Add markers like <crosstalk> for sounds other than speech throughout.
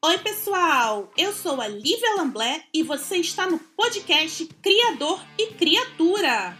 Oi, pessoal! Eu sou a Lívia Lamblé e você está no podcast Criador e Criatura.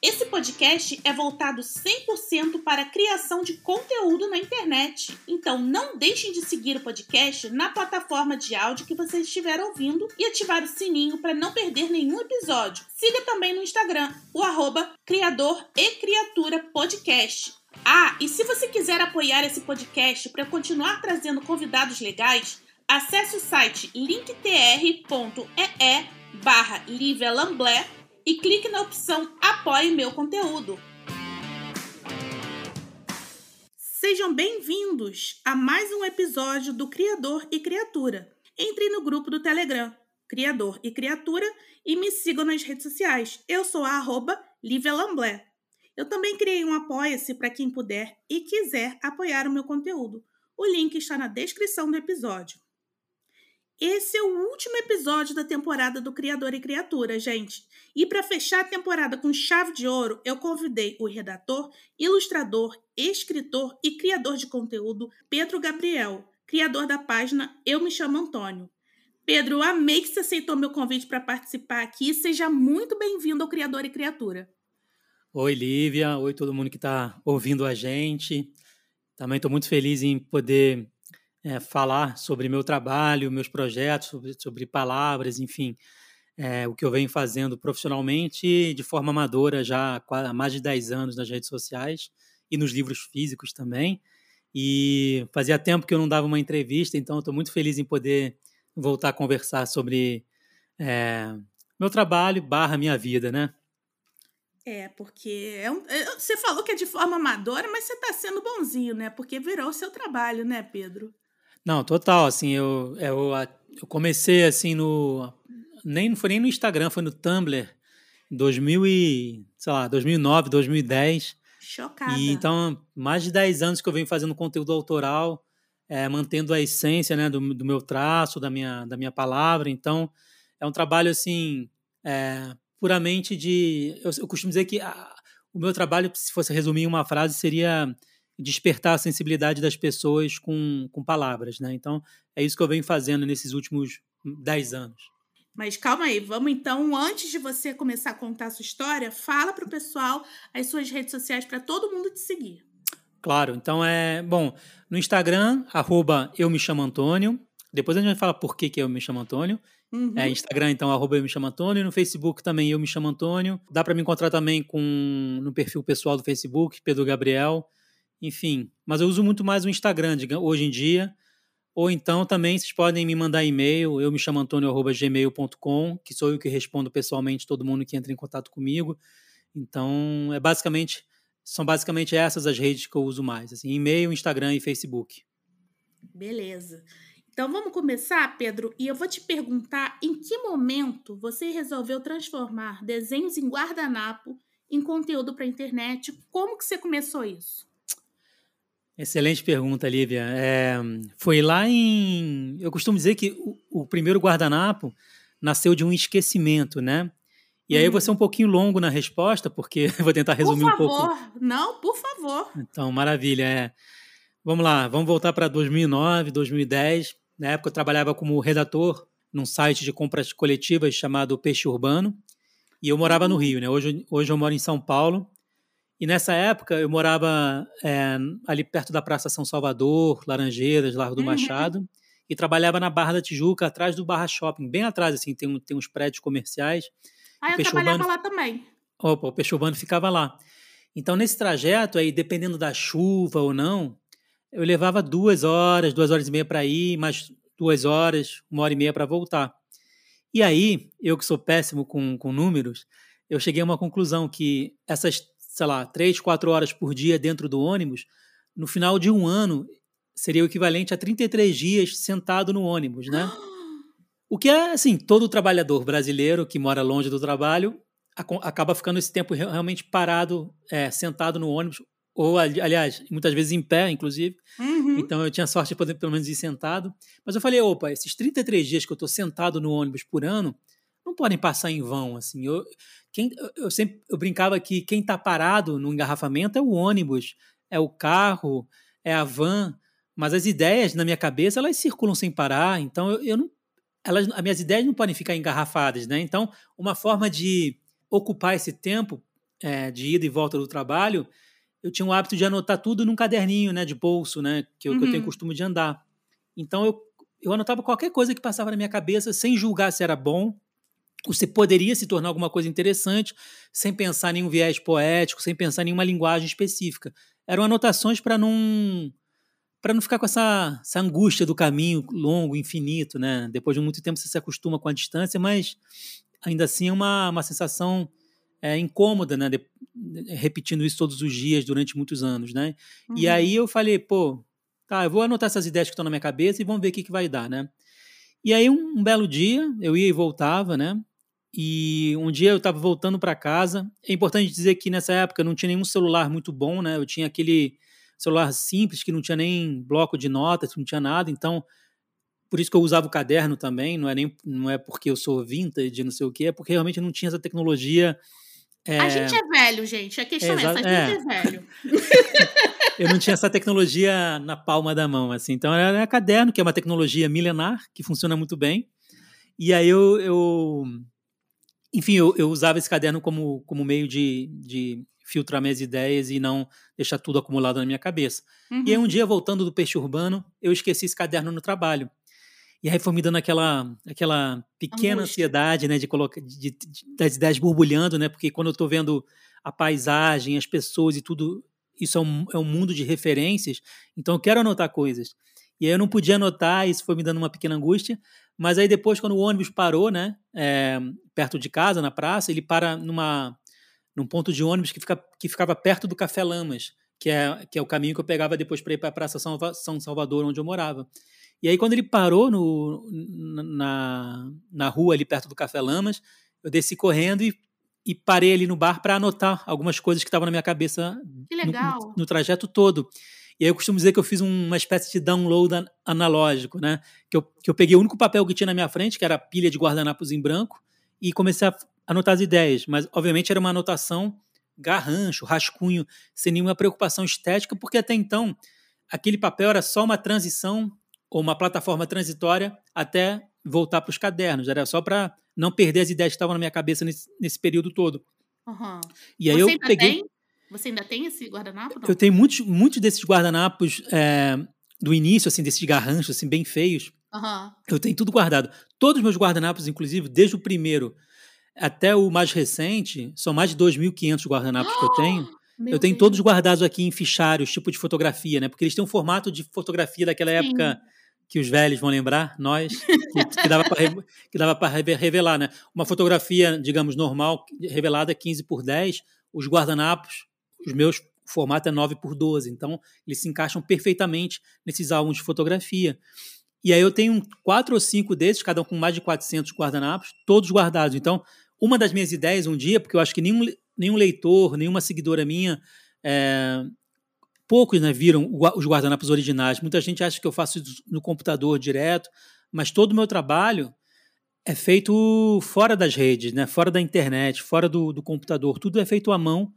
Esse podcast é voltado 100% para a criação de conteúdo na internet. Então não deixem de seguir o podcast na plataforma de áudio que você estiver ouvindo e ativar o sininho para não perder nenhum episódio. Siga também no Instagram, o arroba Criador e Criatura Podcast. Ah, e se você quiser apoiar esse podcast para continuar trazendo convidados legais, acesse o site linktr.ee barra e clique na opção Apoie meu conteúdo. Sejam bem-vindos a mais um episódio do Criador e Criatura. Entre no grupo do Telegram, Criador e Criatura, e me sigam nas redes sociais. Eu sou a arroba Lamblé. Eu também criei um Apoia-se para quem puder e quiser apoiar o meu conteúdo. O link está na descrição do episódio. Esse é o último episódio da temporada do Criador e Criatura, gente. E para fechar a temporada com chave de ouro, eu convidei o redator, ilustrador, escritor e criador de conteúdo Pedro Gabriel, criador da página Eu Me Chamo Antônio. Pedro, amei que você aceitou meu convite para participar aqui. Seja muito bem-vindo ao Criador e Criatura. Oi, Lívia. Oi, todo mundo que está ouvindo a gente. Também estou muito feliz em poder é, falar sobre meu trabalho, meus projetos, sobre, sobre palavras, enfim, é, o que eu venho fazendo profissionalmente de forma amadora já há mais de 10 anos nas redes sociais e nos livros físicos também. E fazia tempo que eu não dava uma entrevista, então estou muito feliz em poder voltar a conversar sobre é, meu trabalho barra minha vida, né? É, porque é um, é, você falou que é de forma amadora, mas você está sendo bonzinho, né? Porque virou o seu trabalho, né, Pedro? Não, total, assim, eu, eu, eu comecei assim no nem não foi nem no Instagram, foi no Tumblr, 2000 e, sei lá, 2009, 2010. Chocada. E então, mais de 10 anos que eu venho fazendo conteúdo autoral, é, mantendo a essência, né, do, do meu traço, da minha, da minha palavra. Então, é um trabalho assim, é, puramente de, eu, eu costumo dizer que a, o meu trabalho, se fosse resumir em uma frase, seria despertar a sensibilidade das pessoas com, com palavras, né? Então, é isso que eu venho fazendo nesses últimos 10 anos. Mas calma aí, vamos então, antes de você começar a contar a sua história, fala para o pessoal as suas redes sociais para todo mundo te seguir. Claro, então é. Bom, no Instagram, arroba eu me chamo Antônio. Depois a gente vai falar por que, que eu me chamo Antônio. Uhum. É, Instagram, então, arroba eu me chamo Antônio. No Facebook também eu me chamo Antônio. Dá para me encontrar também com no perfil pessoal do Facebook, Pedro Gabriel enfim. Mas eu uso muito mais o Instagram hoje em dia. Ou então também vocês podem me mandar e-mail, eu me chamo antônio.gmail.com, que sou eu que respondo pessoalmente todo mundo que entra em contato comigo. Então, é basicamente, são basicamente essas as redes que eu uso mais, assim, e-mail, Instagram e Facebook. Beleza. Então vamos começar, Pedro, e eu vou te perguntar em que momento você resolveu transformar desenhos em guardanapo em conteúdo para a internet? Como que você começou isso? Excelente pergunta, Lívia. É, foi lá em. Eu costumo dizer que o, o, primeiro guardanapo nasceu de um esquecimento, né? E aí eu vou ser um pouquinho longo na resposta, porque <laughs> vou tentar resumir um pouco. Por favor, não, por favor. Então, maravilha. É. Vamos lá, vamos voltar para 2009, 2010. Na época eu trabalhava como redator num site de compras coletivas chamado Peixe Urbano. E eu morava no uhum. Rio, né? Hoje, hoje eu moro em São Paulo. E nessa época eu morava é, ali perto da Praça São Salvador, Laranjeiras, Largo do uhum. Machado, e trabalhava na Barra da Tijuca, atrás do Barra Shopping, bem atrás, assim, tem, tem uns prédios comerciais. Ah, eu trabalhava Urbano, lá também. Opa, o Peixe Urbano ficava lá. Então, nesse trajeto aí, dependendo da chuva ou não, eu levava duas horas, duas horas e meia para ir, mais duas horas, uma hora e meia para voltar. E aí, eu que sou péssimo com, com números, eu cheguei a uma conclusão que essas sei lá, três, quatro horas por dia dentro do ônibus, no final de um ano seria o equivalente a 33 dias sentado no ônibus, né? <gasps> O que é, assim, todo trabalhador brasileiro que mora longe do trabalho acaba ficando esse tempo realmente parado, é, sentado no ônibus, ou, aliás, muitas vezes em pé, inclusive. Uhum. Então eu tinha sorte de poder pelo menos ir sentado. Mas eu falei, opa, esses 33 dias que eu estou sentado no ônibus por ano não podem passar em vão, assim. Eu, quem, eu sempre eu brincava que quem está parado no engarrafamento é o ônibus, é o carro, é a van, mas as ideias na minha cabeça elas circulam sem parar, então eu, eu não, elas, as minhas ideias não podem ficar engarrafadas, né? Então, uma forma de ocupar esse tempo é, de ida e volta do trabalho, eu tinha o hábito de anotar tudo num caderninho, né, de bolso, né, que, uhum. que eu tenho uhum. costume de andar. Então eu, eu anotava qualquer coisa que passava na minha cabeça, sem julgar se era bom, ou se poderia se tornar alguma coisa interessante, sem pensar em nenhum viés poético, sem pensar em nenhuma linguagem específica. Eram anotações para não para não ficar com essa, essa angústia do caminho longo, infinito, né? Depois de muito tempo você se acostuma com a distância, mas ainda assim é uma, uma sensação é, incômoda, né? De, repetindo isso todos os dias durante muitos anos, né? Uhum. E aí eu falei, pô, tá, eu vou anotar essas ideias que estão na minha cabeça e vamos ver o que, que vai dar, né? E aí um, um belo dia eu ia e voltava, né? E um dia eu estava voltando para casa. É importante dizer que nessa época não tinha nenhum celular muito bom, né? Eu tinha aquele celular simples que não tinha nem bloco de notas, não tinha nada. Então, por isso que eu usava o caderno também. Não é nem não é porque eu sou vintage, não sei o que, é porque realmente não tinha essa tecnologia é... A gente é velho, gente. A questão é, essa, a gente é, é velho. <laughs> eu não tinha essa tecnologia na palma da mão, assim. Então era caderno, que é uma tecnologia milenar, que funciona muito bem. E aí eu, eu enfim, eu, eu, usava esse caderno como, como meio de, de filtrar minhas ideias e não deixar tudo acumulado na minha cabeça. Uhum. E aí um uhum. dia, voltando do peixe urbano, eu esqueci esse caderno no trabalho. E aí foi me dando aquela, aquela pequena Angústia. ansiedade, né, de colocar, de, de, das ideias borbulhando, né, porque quando eu estou vendo a paisagem, as pessoas e tudo, isso é um, é um mundo de referências, então eu quero anotar coisas. E aí eu não podia anotar, isso foi me dando uma pequena angústia, mas aí depois, quando o ônibus parou, né, é, perto de casa, na praça, ele para numa, num ponto de ônibus que, fica, que ficava perto do Café Lamas, que é, que é o caminho que eu pegava depois para ir para a Praça São Salvador, onde eu morava. E aí, quando ele parou no, na, na rua ali perto do Café Lamas, eu desci correndo e, e parei ali no bar para anotar algumas coisas que estavam na minha cabeça no, no, trajeto todo. E aí eu costumo dizer que eu fiz uma espécie de download analógico, né? Que eu, que eu peguei o único papel que tinha na minha frente, que era a pilha de guardanapos em branco, e comecei a anotar as ideias. Mas, obviamente, era uma anotação garrancho, rascunho, sem nenhuma preocupação estética, porque até então aquele papel era só uma transição ou uma plataforma transitória até voltar para os cadernos. Era só para não perder as ideias que estavam na minha cabeça nesse, nesse período todo. Uhum. E aí Você eu peguei. Tem? Você ainda tem esse guardanapo? Não? Eu tenho muitos, muitos desses guardanapos é, do início, assim, desses garranchos, assim, bem feios. Uhum. Eu tenho tudo guardado. Todos os meus guardanapos, inclusive, desde o primeiro até o mais recente, são mais de 2.500 guardanapos oh! que eu tenho. <gasps> Meu eu tenho Deus. todos guardados aqui em fichários, tipo de fotografia, né? Porque eles têm um formato de fotografia daquela Sim. época que os velhos vão lembrar, nós, que, que dava para revelar, né? Uma fotografia, digamos, normal, revelada 15 por 10, os guardanapos, os meus o formato é 9 por 12, então eles se encaixam perfeitamente nesses álbuns de fotografia. E aí eu tenho quatro ou cinco desses, cada um com mais de 400 guardanapos, todos guardados. Então, uma das minhas ideias um dia, porque eu acho que nenhum, nenhum leitor, nenhuma seguidora minha é, poucos né, viram os guardanapos originais. Muita gente acha que eu faço isso no computador direto, mas todo o meu trabalho é feito fora das redes, né, fora da internet, fora do, do computador. Tudo é feito à mão.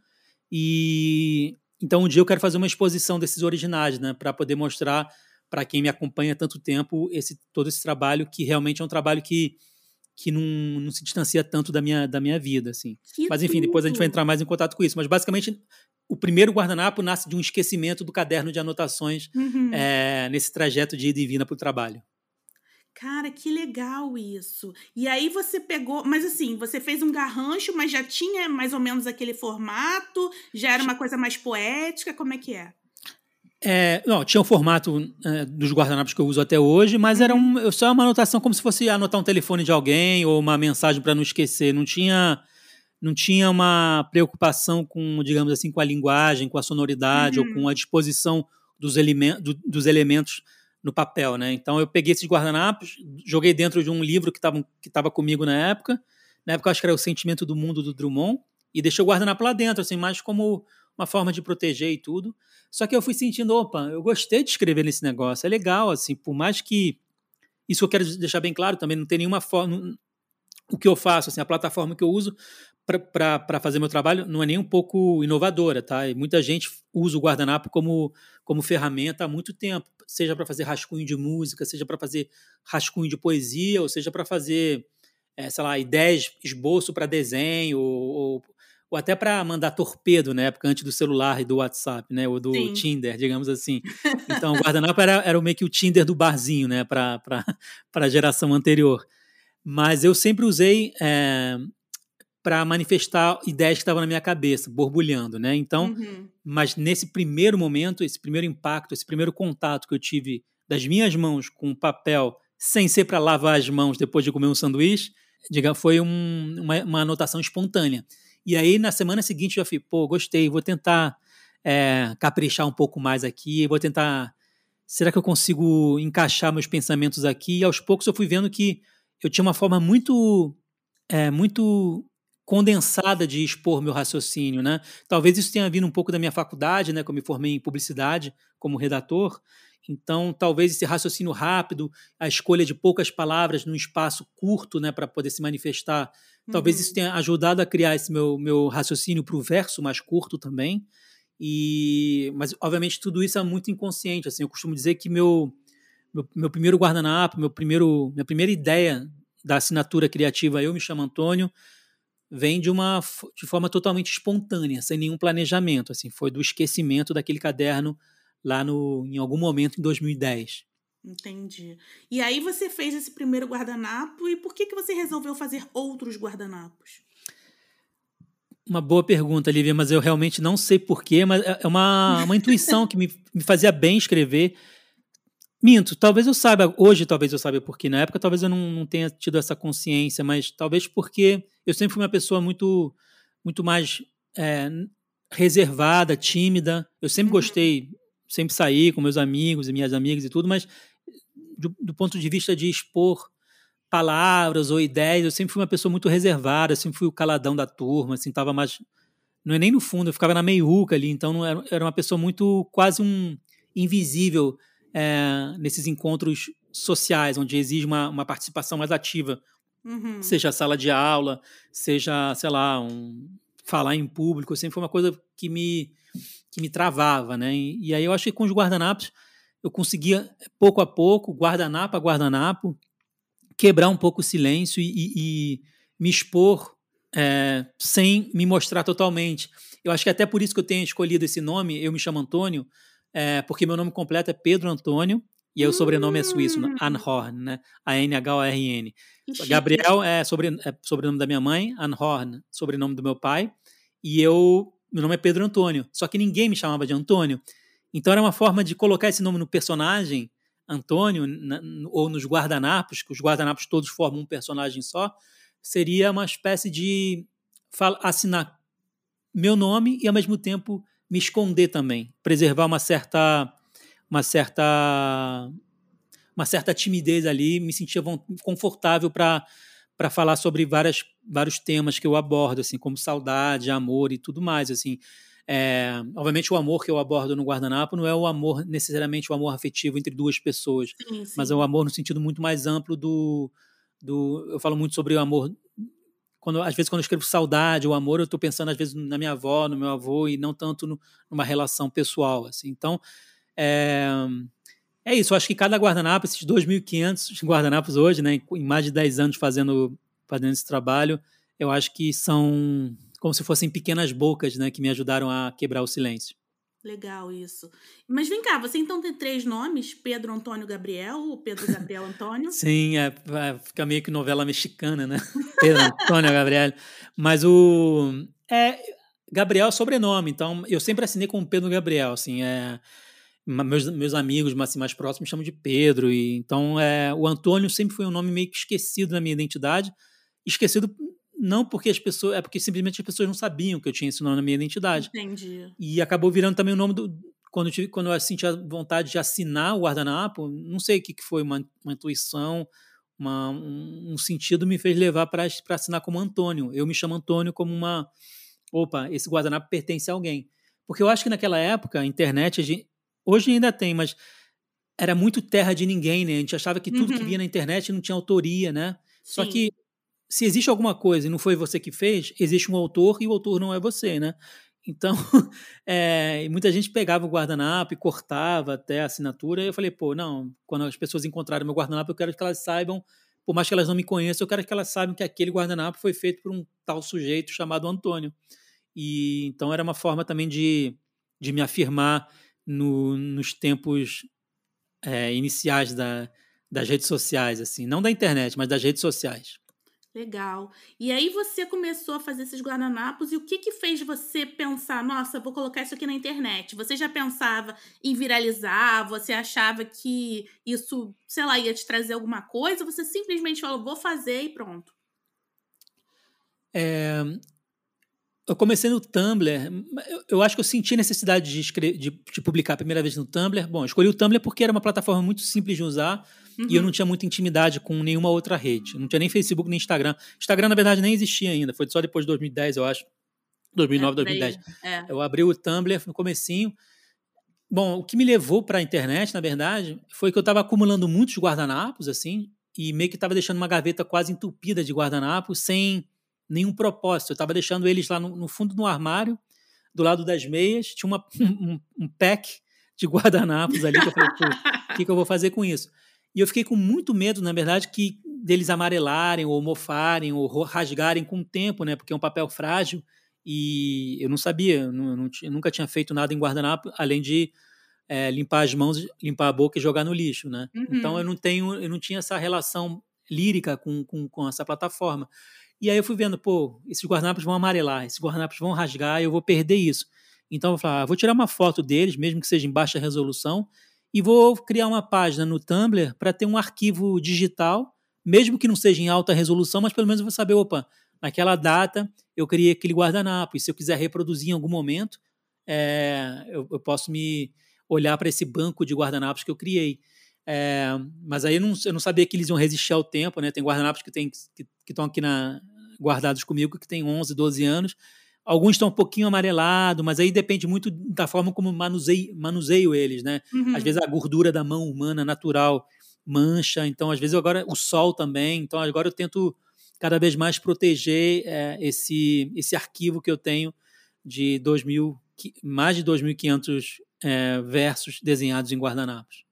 E então um dia eu quero fazer uma exposição desses originais, né, para poder mostrar para quem me acompanha há tanto tempo esse todo esse trabalho que realmente é um trabalho que que não, não se distancia tanto da minha, da minha vida, assim. Que Mas enfim, tudo. depois a gente vai entrar mais em contato com isso. Mas basicamente o primeiro guardanapo nasce de um esquecimento do caderno de anotações uhum. é, nesse trajeto de ida e vinda para o trabalho. Cara, que legal isso. E aí você pegou, mas assim, você fez um garrancho, mas já tinha mais ou menos aquele formato, já era uma coisa mais poética, como é que é? É, não, tinha o formato é, dos guardanapos que eu uso até hoje, mas era uhum. um, só uma anotação como se fosse anotar um telefone de alguém ou uma mensagem para não esquecer. Não tinha não tinha uma preocupação com, digamos assim, com a linguagem, com a sonoridade uhum. ou com a disposição dos, elementos, do, dos elementos no papel, né? Então eu peguei esses guardanapos, joguei dentro de um livro que estava que tava comigo na época. Na época eu acho que era O Sentimento do Mundo do Drummond e deixei o guardanapo lá dentro, assim, mais como uma forma de proteger e tudo. Só que eu fui sentindo, opa, eu gostei de escrever nesse negócio, é legal, assim, por mais que isso eu quero deixar bem claro também, não tem nenhuma forma, o que eu faço, assim, a plataforma que eu uso para fazer meu trabalho não é nem um pouco inovadora, tá? E muita gente usa o guardanapo como, como ferramenta há muito tempo, seja para fazer rascunho de música, seja para fazer rascunho de poesia, ou seja para fazer, é, sei lá, ideias, esboço para desenho, ou, ou até para mandar torpedo na época antes do celular e do WhatsApp, né? Ou do Sim. Tinder, digamos assim. <laughs> Então, o guardanapo era, era meio que o Tinder do barzinho, né? Para a geração anterior. Mas eu sempre usei é, para manifestar ideias que estavam na minha cabeça, borbulhando, né? Então, uhum. mas nesse primeiro momento, esse primeiro impacto, esse primeiro contato que eu tive das minhas mãos com o papel, sem ser para lavar as mãos depois de comer um sanduíche, diga, foi um, uma, uma anotação espontânea. E aí, na semana seguinte, eu já falei, pô, gostei, vou tentar é, caprichar um pouco mais aqui, vou tentar. Será que eu consigo encaixar meus pensamentos aqui? E aos poucos eu fui vendo que eu tinha uma forma muito, é, muito condensada de expor meu raciocínio, né? Talvez isso tenha vindo um pouco da minha faculdade, né? Que eu me formei em publicidade como redator. Então, talvez esse raciocínio rápido, a escolha de poucas palavras num espaço curto, né, para poder se manifestar, Talvez isso uhum. tenha ajudado a criar esse meu, meu raciocínio para o verso mais curto também. E, mas, obviamente, tudo isso é muito inconsciente. Assim, eu costumo dizer que meu, meu, meu primeiro guardanapo, meu primeiro, minha primeira ideia da assinatura criativa Eu Me Chamo Antônio vem de uma de forma totalmente espontânea, sem nenhum planejamento. Assim, foi do esquecimento daquele caderno lá no, em algum momento em 2010. Entendi. E aí você fez esse primeiro guardanapo e por que, que você resolveu fazer outros guardanapos? Uma boa pergunta, Lívia, mas eu realmente não sei porquê, mas é, é uma, uma intuição que me, me fazia bem escrever. Minto, talvez eu saiba, hoje talvez eu saiba porquê, na época talvez eu não, não tenha tido essa consciência, mas talvez porque eu sempre fui uma pessoa muito, muito mais é, reservada, tímida. Eu sempre uhum. gostei, sempre saí com meus amigos e minhas amigas e tudo, mas do, do, ponto de vista de expor palavras ou ideias, eu sempre fui uma pessoa muito reservada, sempre fui o caladão da turma, assim, tava mais não é nem no fundo, eu ficava na meiuca ali, então era, era uma pessoa muito quase um invisível é, nesses encontros sociais, onde exige uma, uma participação mais ativa, uhum. seja a sala de aula, seja, sei lá, um, falar em público, sempre foi uma coisa que me que me travava, né? E, e aí eu acho que com os guardanapos eu conseguia, pouco a pouco, guardanapo a guardanapo, quebrar um pouco o silêncio e, e, e me expor é, sem me mostrar totalmente. Eu acho que até por isso que eu tenho escolhido esse nome, eu me chamo Antônio, é, porque meu nome completo é Pedro Antônio, e o sobrenome é suíço, né? Anhorn, né? A-N-H-O-R-N. Gabriel é, sobre, é sobrenome da minha mãe, Anhorn, sobrenome do meu pai, e eu, meu nome é Pedro Antônio, só que ninguém me chamava de Antônio, então era uma forma de colocar esse nome no personagem, Antônio, na, ou nos guardanapos, que os guardanapos todos formam um personagem só, seria uma espécie de assinar meu nome e ao mesmo tempo me esconder também, preservar uma certa uma certa uma certa timidez ali, me sentia confortável para para falar sobre várias, vários temas que eu abordo, assim, como saudade, amor e tudo mais, assim. É, obviamente, o amor que eu abordo no Guardanapo não é o amor, necessariamente o amor afetivo entre duas pessoas, sim, sim. mas é o amor no sentido muito mais amplo do. do eu falo muito sobre o amor. Quando, às vezes, quando eu escrevo saudade ou amor, eu estou pensando, às vezes, na minha avó, no meu avô, e não tanto no, numa relação pessoal. Assim. Então, é, é isso. Eu acho que cada guardanapo, esses 2.500 guardanapos hoje, né, em mais de 10 anos fazendo, fazendo esse trabalho, eu acho que são como se fossem pequenas bocas, né, que me ajudaram a quebrar o silêncio. Legal isso. Mas vem cá, você então tem três nomes? Pedro Antônio Gabriel ou Pedro Gabriel Antônio? <laughs> Sim, é, é, fica meio que novela mexicana, né? <laughs> Pedro Antônio Gabriel. Mas o. É, Gabriel é sobrenome, então eu sempre assinei com Pedro Gabriel, assim, é. Meus, meus amigos assim, mais próximos me chamam de Pedro, e então é, o Antônio sempre foi um nome meio que esquecido na minha identidade, esquecido não porque as pessoas. É porque simplesmente as pessoas não sabiam que eu tinha esse nome na minha identidade. Entendi. E acabou virando também o nome do. Quando eu, tive, quando eu senti a vontade de assinar o guardanapo, não sei o que, que foi, uma, uma intuição, uma, um, um, sentido me fez levar para assinar como Antônio. Eu me chamo Antônio como uma. Opa, esse guardanapo pertence a alguém. Porque eu acho que naquela época, a internet, a gente, hoje ainda tem, mas era muito terra de ninguém, né? A gente achava que tudo uhum. que via na internet não tinha autoria, né? Sim. Só que se existe alguma coisa e não foi você que fez, existe um autor e o autor não é você, né? Então, <laughs> é, muita gente pegava o guardanapo e cortava até a assinatura. E eu falei, pô, não, quando as pessoas encontrarem meu guardanapo, eu quero que elas saibam, por mais que elas não me conheçam, eu quero que elas saibam que aquele guardanapo foi feito por um tal sujeito chamado Antônio. E então era uma forma também de, de me afirmar no, nos tempos é, iniciais da, das redes sociais, assim, não da internet, mas das redes sociais. Legal. E aí você começou a fazer esses guardanapos e o que que fez você pensar, nossa, vou colocar isso aqui na internet? Você já pensava em viralizar? Você achava que isso, sei lá, ia te trazer alguma coisa? Você simplesmente falou, vou fazer e pronto? É, eu comecei no Tumblr. Eu, eu, acho que eu senti a necessidade de, escrever, de, de, publicar a primeira vez no Tumblr. Bom, escolhi o Tumblr porque era uma plataforma muito simples de usar uhum. e eu não tinha muita intimidade com nenhuma outra rede. Não tinha nem Facebook nem Instagram. Instagram, na verdade, nem existia ainda. Foi só depois de 2010, eu acho. 2009, é, 2010. É. Eu abri o Tumblr no comecinho. Bom, o que me levou para a internet, na verdade, foi que eu estava acumulando muitos guardanapos, assim, e meio que estava deixando uma gaveta quase entupida de guardanapos, sem nenhum propósito. Eu estava deixando eles lá no, no, fundo do armário, do lado das meias, tinha uma, <laughs> um, um pack de guardanapos ali que eu falei, o <laughs> que, que eu vou fazer com isso? E eu fiquei com muito medo, na verdade, que deles amarelarem ou mofarem ou rasgarem com o tempo, né? Porque é um papel frágil e eu não sabia, eu, não, eu nunca tinha feito nada em guardanapo, além de é, limpar as mãos, limpar a boca e jogar no lixo, né? Uhum. Então eu não tenho, eu não tinha essa relação lírica com, com, com essa plataforma. E aí eu fui vendo, pô, esses guardanapos vão amarelar, esses guardanapos vão rasgar, eu vou perder isso. Então eu vou falar, ah, vou tirar uma foto deles, mesmo que seja em baixa resolução, e vou criar uma página no Tumblr para ter um arquivo digital, mesmo que não seja em alta resolução, mas pelo menos eu vou saber, opa, naquela data eu criei aquele guardanapo, e se eu quiser reproduzir em algum momento, é, eu, eu posso me olhar para esse banco de guardanapos que eu criei. É, mas aí eu não, eu não, sabia que eles iam resistir ao tempo, né? Tem guardanapos que estão que, que aqui na, guardados comigo que têm 11, 12 anos. Alguns estão um pouquinho amarelados, mas aí depende muito da forma como manuseio, manuseio eles, né? Uhum. Às vezes a gordura da mão humana natural mancha, então às vezes agora o sol também, então agora eu tento cada vez mais proteger é, esse, esse arquivo que eu tenho de 2000, mais de 2.500 é, versos desenhados em guardanapos.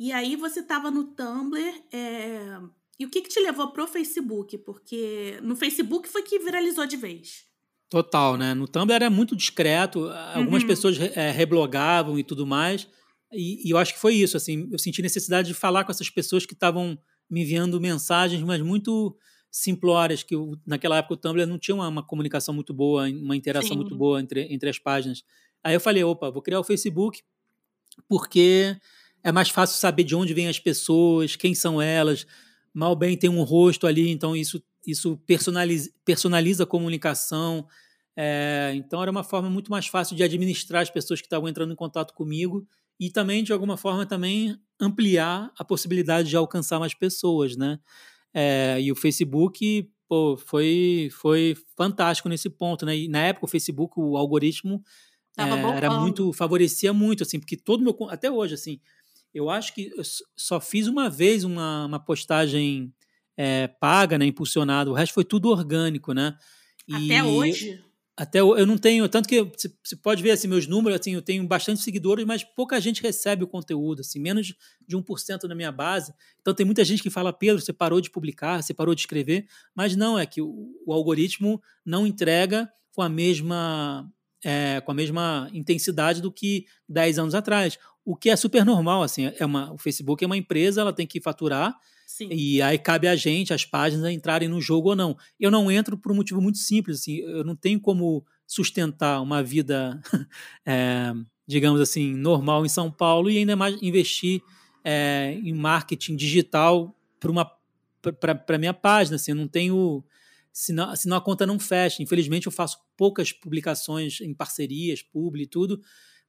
E aí você estava no Tumblr. É... E o que, que te levou pro Facebook? Porque no Facebook foi que viralizou de vez. Total, né? No Tumblr era muito discreto. Algumas uhum. pessoas é, reblogavam e tudo mais. E, e, eu acho que foi isso. Assim, eu senti necessidade de falar com essas pessoas que estavam me enviando mensagens, mas muito simplórias, que eu, naquela época o Tumblr não tinha uma, uma comunicação muito boa, uma interação Sim. muito boa entre, entre as páginas. Aí eu falei, opa, vou criar o Facebook porque é mais fácil saber de onde vêm as pessoas, quem são elas. Mal bem tem um rosto ali, então isso, isso personaliza, personaliza a comunicação. É, então era uma forma muito mais fácil de administrar as pessoas que estavam entrando em contato comigo e também, de alguma forma, também ampliar a possibilidade de alcançar mais pessoas, né? É, e o Facebook pô, foi, foi fantástico nesse ponto, né? E na época o Facebook, o algoritmo é, era muito favorecia muito, assim, porque todo meu até hoje, assim, eu acho que eu só fiz uma vez uma, uma postagem é, paga, né, impulsionada. O resto foi tudo orgânico, né? E até hoje? Até eu não tenho, tanto que você pode ver assim, meus números, assim, eu tenho bastante seguidores, mas pouca gente recebe o conteúdo, assim, menos de 1% da minha base. Então tem muita gente que fala, Pedro, você parou de publicar, você parou de escrever, mas não, é que o, o algoritmo não entrega com a mesma é, com a mesma intensidade do que 10 anos atrás o que é super normal, assim, é uma, o Facebook é uma empresa, ela tem que faturar, Sim. e aí cabe a gente, as páginas, entrarem no jogo ou não. Eu não entro por um motivo muito simples, assim, eu não tenho como sustentar uma vida, é, <laughs> digamos assim, normal em São Paulo e ainda mais investir é, em marketing digital para a minha página, assim, eu não tenho... Senão, senão a conta não fecha. Infelizmente, eu faço poucas publicações em parcerias, publi e tudo,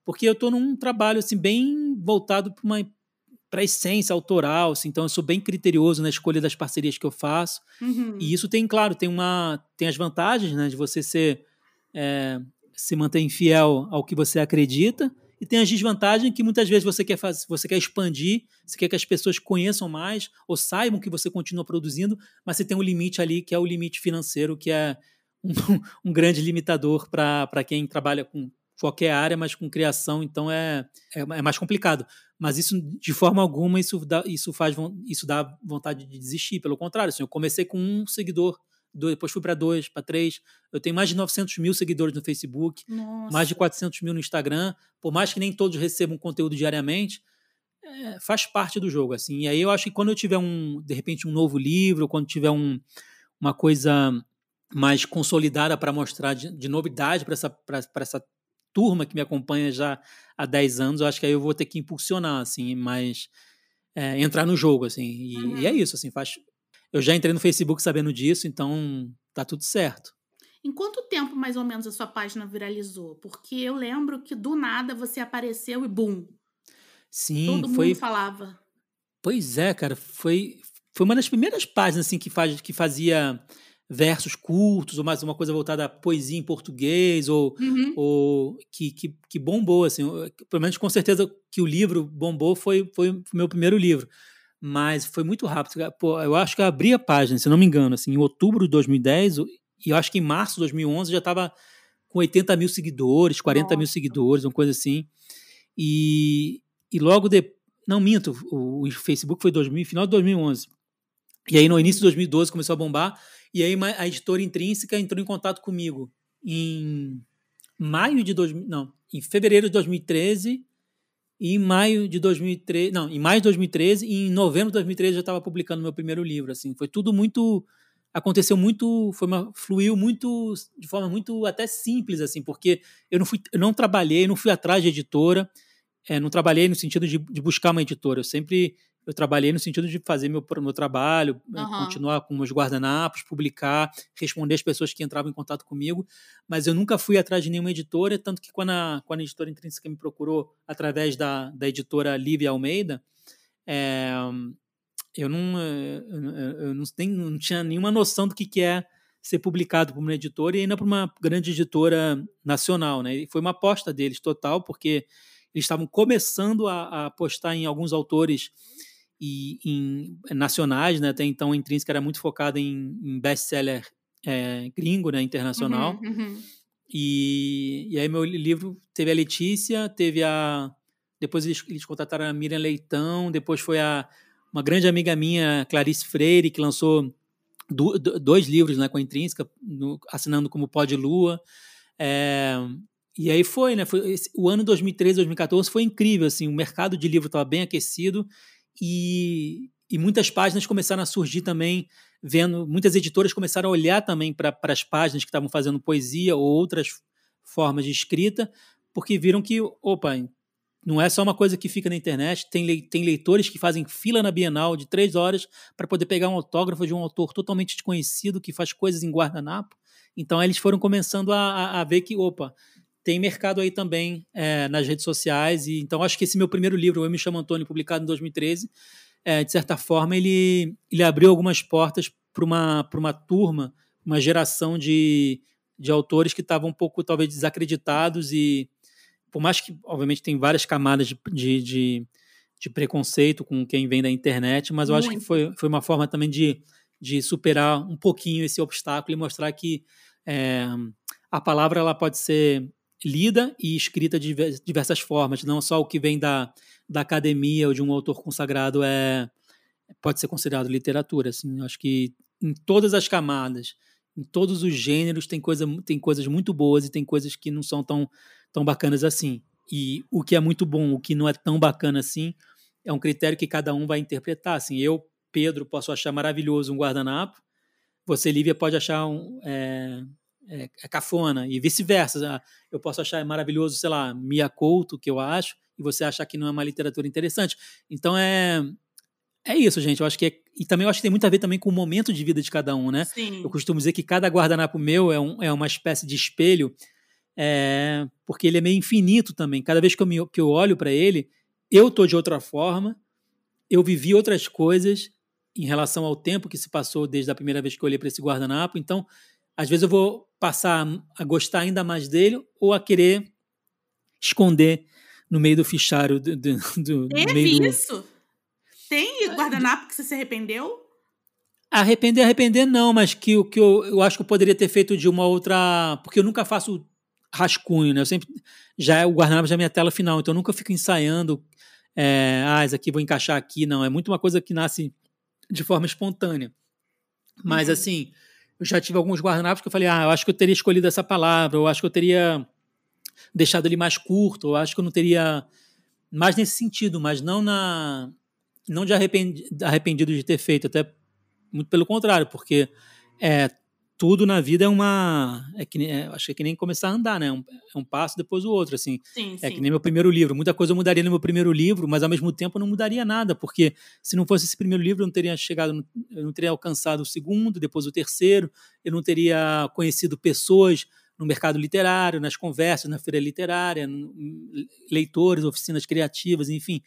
porque eu estou num trabalho assim bem voltado para uma para a essência autoral, assim, então eu sou bem criterioso na escolha das parcerias que eu faço. Uhum. E isso tem, claro, tem uma tem as vantagens, né, de você ser é, se manter fiel ao que você acredita e tem as desvantagens que muitas vezes você quer fazer, você quer expandir, você quer que as pessoas conheçam mais ou saibam que você continua produzindo, mas você tem um limite ali que é o limite financeiro, que é um, <laughs> um grande limitador para quem trabalha com qualquer área, mas com criação, então é, é, é, mais complicado. Mas isso, de forma alguma, isso dá, isso faz isso dá vontade de desistir. Pelo contrário, assim, eu comecei com um seguidor, depois fui para dois, para três. Eu tenho mais de 900 mil seguidores no Facebook, Nossa. mais de 400 mil no Instagram. Por mais que nem todos recebam conteúdo diariamente, é, faz parte do jogo. assim. E aí eu acho que quando eu tiver um, de repente, um novo livro, quando tiver um, uma coisa mais consolidada para mostrar de, de novidade para essa, essa turma que me acompanha já há 10 anos, eu acho que aí eu vou ter que impulsionar, assim, mas é, entrar no jogo, assim. E, uhum. e, é isso, assim, faz. Eu já entrei no Facebook sabendo disso, então tá tudo certo. Em quanto tempo, mais ou menos, a sua página viralizou? Porque eu lembro que do nada você apareceu e bum. Sim, Todo foi. mundo falava. Pois é, cara, foi, foi uma das primeiras páginas assim que, faz, que fazia versos curtos, ou mais uma coisa voltada à poesia em português, ou, uhum. ou que, que, que, bombou, assim, pelo menos com certeza que o livro bombou foi, foi o meu primeiro livro, mas foi muito rápido, Pô, eu acho que eu abri a página, se não me engano, assim, em outubro de 2010, e eu acho que em março de 2011 já estava com 80 mil seguidores, 40 Nossa. mil seguidores, uma coisa assim, e, e logo depois, não minto, o, o Facebook foi 2000, final de 2011, e aí no início de 2012 começou a bombar, e aí a editora Intrínseca entrou em contato comigo em maio de 2000, não, em fevereiro de 2013 e em maio de 2013, não, em maio de 2013 e em novembro de 2013 eu já estava publicando meu primeiro livro, assim, foi tudo muito aconteceu muito, foi uma, fluiu muito de forma muito até simples assim, porque eu não fui, eu não trabalhei, não fui atrás de editora, é, não trabalhei no sentido de, de buscar uma editora, eu sempre eu trabalhei no sentido de fazer meu, meu trabalho, uhum. continuar com meus guardanapos, publicar, responder as pessoas que entravam em contato comigo, mas eu nunca fui atrás de nenhuma editora, tanto que quando a, quando a editora Intrínseca me procurou através da, da editora Lívia Almeida, é, eu, não, eu, eu não, nem, não tinha nenhuma noção do que, que é ser publicado por uma editora e ainda por uma grande editora nacional. Né? E foi uma aposta deles total, porque eles estavam começando a, a apostar em alguns autores e em nacionais, né? Até então a Intrínseca era muito focada em, em best-seller é, gringo, né? Internacional. Uhum, uhum. E, e aí meu livro teve a Letícia, teve a... Depois eles, eles contrataram a Miriam Leitão, depois foi a uma grande amiga minha, Clarice Freire, que lançou do, do, dois livros né, com a Intrínseca, no, assinando como Pó de Lua. É, e aí foi, né? Foi, esse, o ano 2013, 2014 foi incrível, assim, o mercado de livro estava bem aquecido e, e muitas páginas começaram a surgir também, vendo, muitas editoras começaram a olhar também para as páginas que estavam fazendo poesia ou outras formas de escrita, porque viram que, opa, não é só uma coisa que fica na internet, tem, tem leitores que fazem fila na Bienal de três horas para poder pegar um autógrafo de um autor totalmente desconhecido que faz coisas em guardanapo. Então eles foram começando a, a, a ver que, opa, tem mercado aí também é, nas redes sociais. E então acho que esse meu primeiro livro, Eu Me Chamo Antônio, publicado em 2013, é, de certa forma ele, ele abriu algumas portas para uma, uma turma, uma geração de, de autores que estavam um pouco talvez desacreditados e por mais que obviamente tem várias camadas de, de, de, de preconceito com quem vem da internet, mas eu Muito. acho que foi, foi uma forma também de, de superar um pouquinho esse obstáculo e mostrar que é, a palavra ela pode ser lida e escrita de diversas formas, não só o que vem da, da academia ou de um autor consagrado é pode ser considerado literatura. Assim, acho que em todas as camadas, em todos os gêneros, tem, coisa, tem coisas muito boas e tem coisas que não são tão, tão bacanas assim. E o que é muito bom, o que não é tão bacana assim, é um critério que cada um vai interpretar. Assim, eu, Pedro, posso achar maravilhoso um guardanapo, você, Lívia, pode achar um, é, é, é cafona, e vice-versa. Ah, eu posso achar maravilhoso, sei lá, Mia Couto, que eu acho, e você achar que não é uma literatura interessante. Então é. É isso, gente. Eu acho que é, e também eu acho que tem muito a ver também com o momento de vida de cada um, né? Sim. Eu costumo dizer que cada guardanapo meu é, um, é uma espécie de espelho, é, porque ele é meio infinito também. Cada vez que eu, me, que eu olho para ele, eu tô de outra forma, eu vivi outras coisas em relação ao tempo que se passou desde a primeira vez que eu olhei para esse guardanapo. Então, às vezes eu vou passar a gostar ainda mais dele ou a querer esconder no meio do fichário do, do, do Teve meio isso? Do... Tem guardanapo que você se arrependeu? Arrepender, arrepender não, mas que, que eu, eu acho que eu poderia ter feito de uma outra. Porque eu nunca faço rascunho, né? Eu sempre. Já o guardanapo já é minha tela final, então eu nunca fico ensaiando. É, ah, isso aqui vou encaixar aqui, não. É muito uma coisa que nasce de forma espontânea. Mas, uhum. assim, eu já tive alguns guardanapos que eu falei, ah, eu acho que eu teria escolhido essa palavra, eu acho que eu teria deixado ele mais curto, eu acho que eu não teria. Mais nesse sentido, mas não na. Não de arrependido, de ter feito, até muito pelo contrário, porque é, tudo na vida é uma. É que, é, acho que é que nem começar a andar, né? É um, é um passo depois o outro, assim. Sim, é sim. que nem meu primeiro livro. Muita coisa eu mudaria no meu primeiro livro, mas ao mesmo tempo não mudaria nada, porque se não fosse esse primeiro livro, eu não teria chegado, eu não teria alcançado o segundo, depois o terceiro, eu não teria conhecido pessoas no mercado literário, nas conversas, na feira literária, leitores, oficinas criativas, enfim.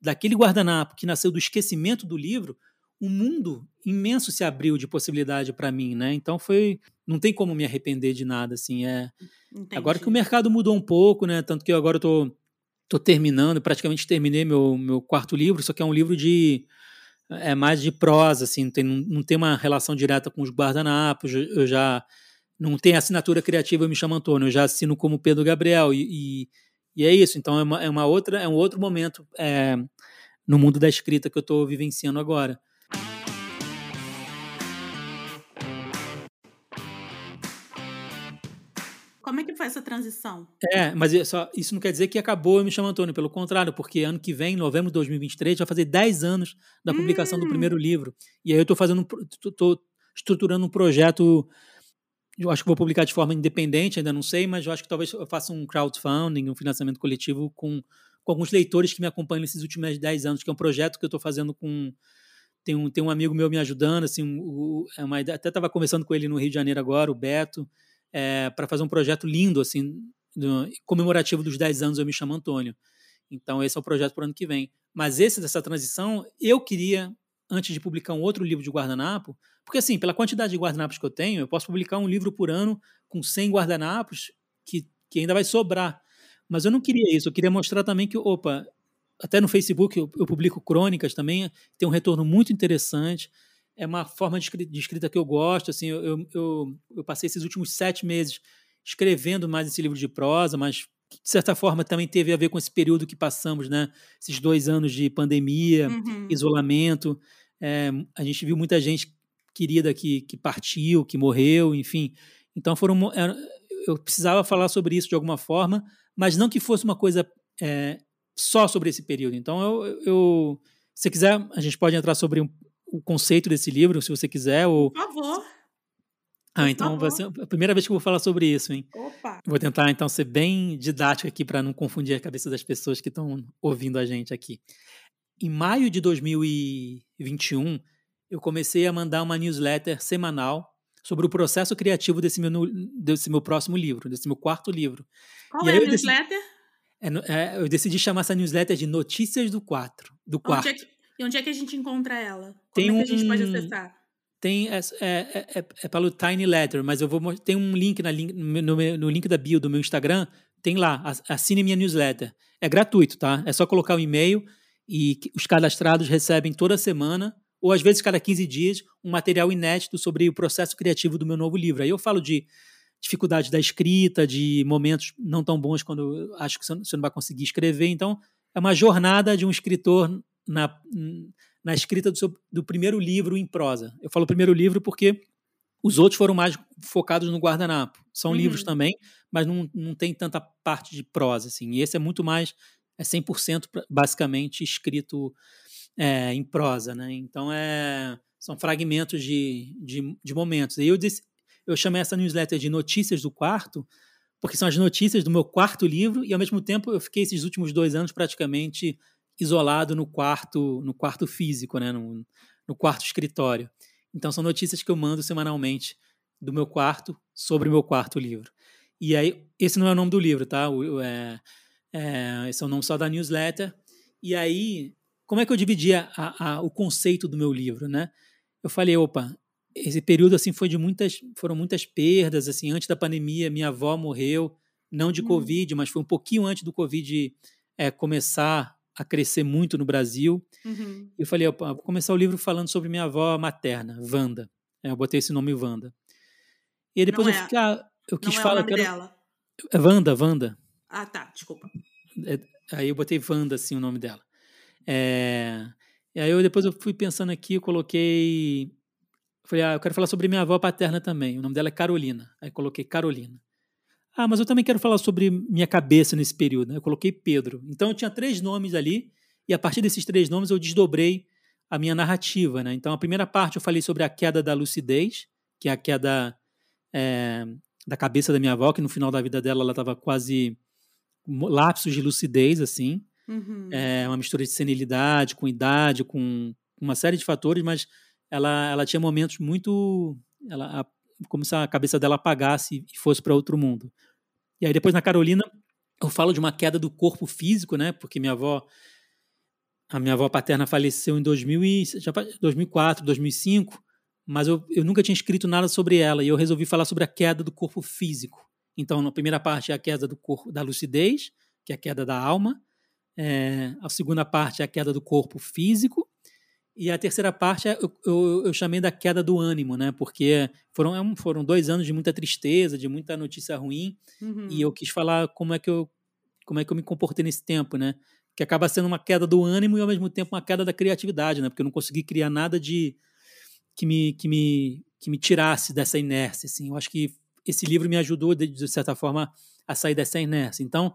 Daquele guardanapo que nasceu do esquecimento do livro, um mundo imenso se abriu de possibilidade para mim, né? Então foi, não tem como me arrepender de nada, assim. É Entendi. agora que o mercado mudou um pouco, né? Tanto que eu agora eu tô, tô terminando, praticamente terminei meu meu quarto livro, só que é um livro de é mais de prosa, assim, não tem, não tem uma relação direta com os guardanapos. Eu já não tenho assinatura criativa, eu me chamo Antônio, eu já assino como Pedro Gabriel e, e, e é isso. Então é uma, é uma outra, é um outro momento é, no mundo da escrita que eu estou vivenciando agora. Como é que foi essa transição? É, mas só, isso não quer dizer que acabou eu me chamo Antônio, pelo contrário, porque ano que vem, novembro de 2023, vai fazer 10 anos da publicação hum. do primeiro livro. E aí eu estou fazendo, estou estruturando um projeto. Eu acho que vou publicar de forma independente, ainda não sei, mas eu acho que talvez eu faça um crowdfunding, um financiamento coletivo com, com alguns leitores que me acompanham nesses últimos 10 anos, que é um projeto que eu estou fazendo com tem um, tem um amigo meu me ajudando, assim, o, é uma, até estava conversando com ele no Rio de Janeiro agora, o Beto, é, para fazer um projeto lindo, assim, do, comemorativo dos 10 anos Eu Me Chamo Antônio. Então, esse é o projeto para o ano que vem. Mas esse dessa transição, eu queria, antes de publicar um outro livro de guardanapo, porque, assim, pela quantidade de guardanapos que eu tenho, eu posso publicar um livro por ano com 100 guardanapos que, que ainda vai sobrar. Mas eu não queria isso, eu queria mostrar também que, opa, até no Facebook eu, eu publico crônicas também, tem um retorno muito interessante é uma forma de escrita que eu gosto. Assim, eu, eu, eu, passei esses últimos sete meses escrevendo mais esse livro de prosa, mas de certa forma também teve a ver com esse período que passamos, né? Esses dois anos de pandemia, uhum. isolamento. É, a gente viu muita gente querida que, que partiu, que morreu, enfim. Então foram, eu precisava falar sobre isso de alguma forma, mas não que fosse uma coisa é, só sobre esse período. Então eu, eu se quiser, a gente pode entrar sobre um, o conceito desse livro, se você quiser. Ou... Por favor. Ah, então vai ser a primeira vez que eu vou falar sobre isso, hein? Opa! Vou tentar, então, ser bem didático aqui para não confundir a cabeça das pessoas que estão ouvindo a gente aqui. Em maio de 2021, eu comecei a mandar uma newsletter semanal sobre o processo criativo desse meu, desse meu próximo livro, desse meu quarto livro. Qual e é a newsletter? Decidi, é, é, eu decidi chamar essa newsletter de Notícias do Quatro, do Quarto. Onde é que, e onde é que a gente encontra ela? Como tem é que a gente pode acessar? Tem, é, é, é, é, pelo Tiny Letter, mas eu vou tem um link na, no, no link da bio do meu Instagram, tem lá, assine minha newsletter. É gratuito, tá? É só colocar o um e-mail e os cadastrados recebem toda semana, ou às vezes cada 15 dias, um material inédito sobre o processo criativo do meu novo livro. Aí eu falo de dificuldade da escrita, de momentos não tão bons quando acho que você não vai conseguir escrever. Então, é uma jornada de um escritor na, na escrita do, seu, do primeiro livro em prosa. Eu falo primeiro livro porque os outros foram mais focados no guardanapo. São uhum. livros também, mas não, não tem tanta parte de prosa. Assim. E esse é muito mais, é 100% basicamente escrito é, em prosa. Né? Então, é, são fragmentos de, de, de momentos. E eu, disse, eu chamei essa newsletter de Notícias do Quarto, porque são as notícias do meu quarto livro, e ao mesmo tempo eu fiquei esses últimos dois anos praticamente isolado no quarto, no quarto físico, né, no, no quarto escritório. Então são notícias que eu mando semanalmente do meu quarto sobre o meu quarto livro. E aí, esse não é o nome do livro, tá? O, é, é, esse é o nome só da newsletter. E aí, como é que eu dividia a, a, o conceito do meu livro, né? Eu falei, opa, esse período assim foi de muitas, foram muitas perdas, assim, antes da pandemia, minha avó morreu, não de hum. covid, mas foi um pouquinho antes do covid é, começar a crescer muito no Brasil. Uhum. Eu falei, vou começar o livro falando sobre minha avó materna, Wanda. É, eu botei esse nome Wanda. E aí depois Não eu é. ah, eu quis Não é o falar nome que era dela. é Wanda, Wanda. Ah, tá, desculpa. Aí eu botei Wanda, assim, o nome dela. É, E aí eu depois eu fui pensando aqui, eu coloquei. Falei, ah, eu quero falar sobre minha avó paterna também. O nome dela é Carolina. Aí coloquei Carolina. Ah, mas eu também quero falar sobre minha cabeça nesse período. né? Eu coloquei Pedro. Então eu tinha três nomes ali, e a partir desses três nomes eu desdobrei a minha narrativa. Né? Então a primeira parte eu falei sobre a queda da lucidez, que é a queda é, da cabeça da minha avó, que no final da vida dela ela estava quase lapsos de lucidez, assim. Uhum. É uma mistura de senilidade, com idade, com uma série de fatores, mas ela, ela tinha momentos muito. Ela, como se a cabeça dela apagasse e fosse para outro mundo. E aí depois na Carolina eu falo de uma queda do corpo físico, né? Porque minha avó. A minha avó paterna faleceu em 2000 e, já, fa- 2004, 2005, mas eu, eu nunca tinha escrito nada sobre ela e eu resolvi falar sobre a queda do corpo físico. Então, na primeira parte é a queda do corpo da lucidez, que é a queda da alma. É, a segunda parte é a queda do corpo físico. E a terceira parte é, eu, eu, eu chamei da queda do ânimo, né? Porque foram, é foram dois anos de muita tristeza, de muita notícia ruim, Uhum. e eu quis falar como é que eu, como é que eu me comportei nesse tempo, né? Que acaba sendo uma queda do ânimo e ao mesmo tempo uma queda da criatividade, né? Porque eu não consegui criar nada de que me, que me, que me tirasse dessa inércia, assim. Eu acho que esse livro me ajudou, de, de certa forma, a sair dessa inércia. Então,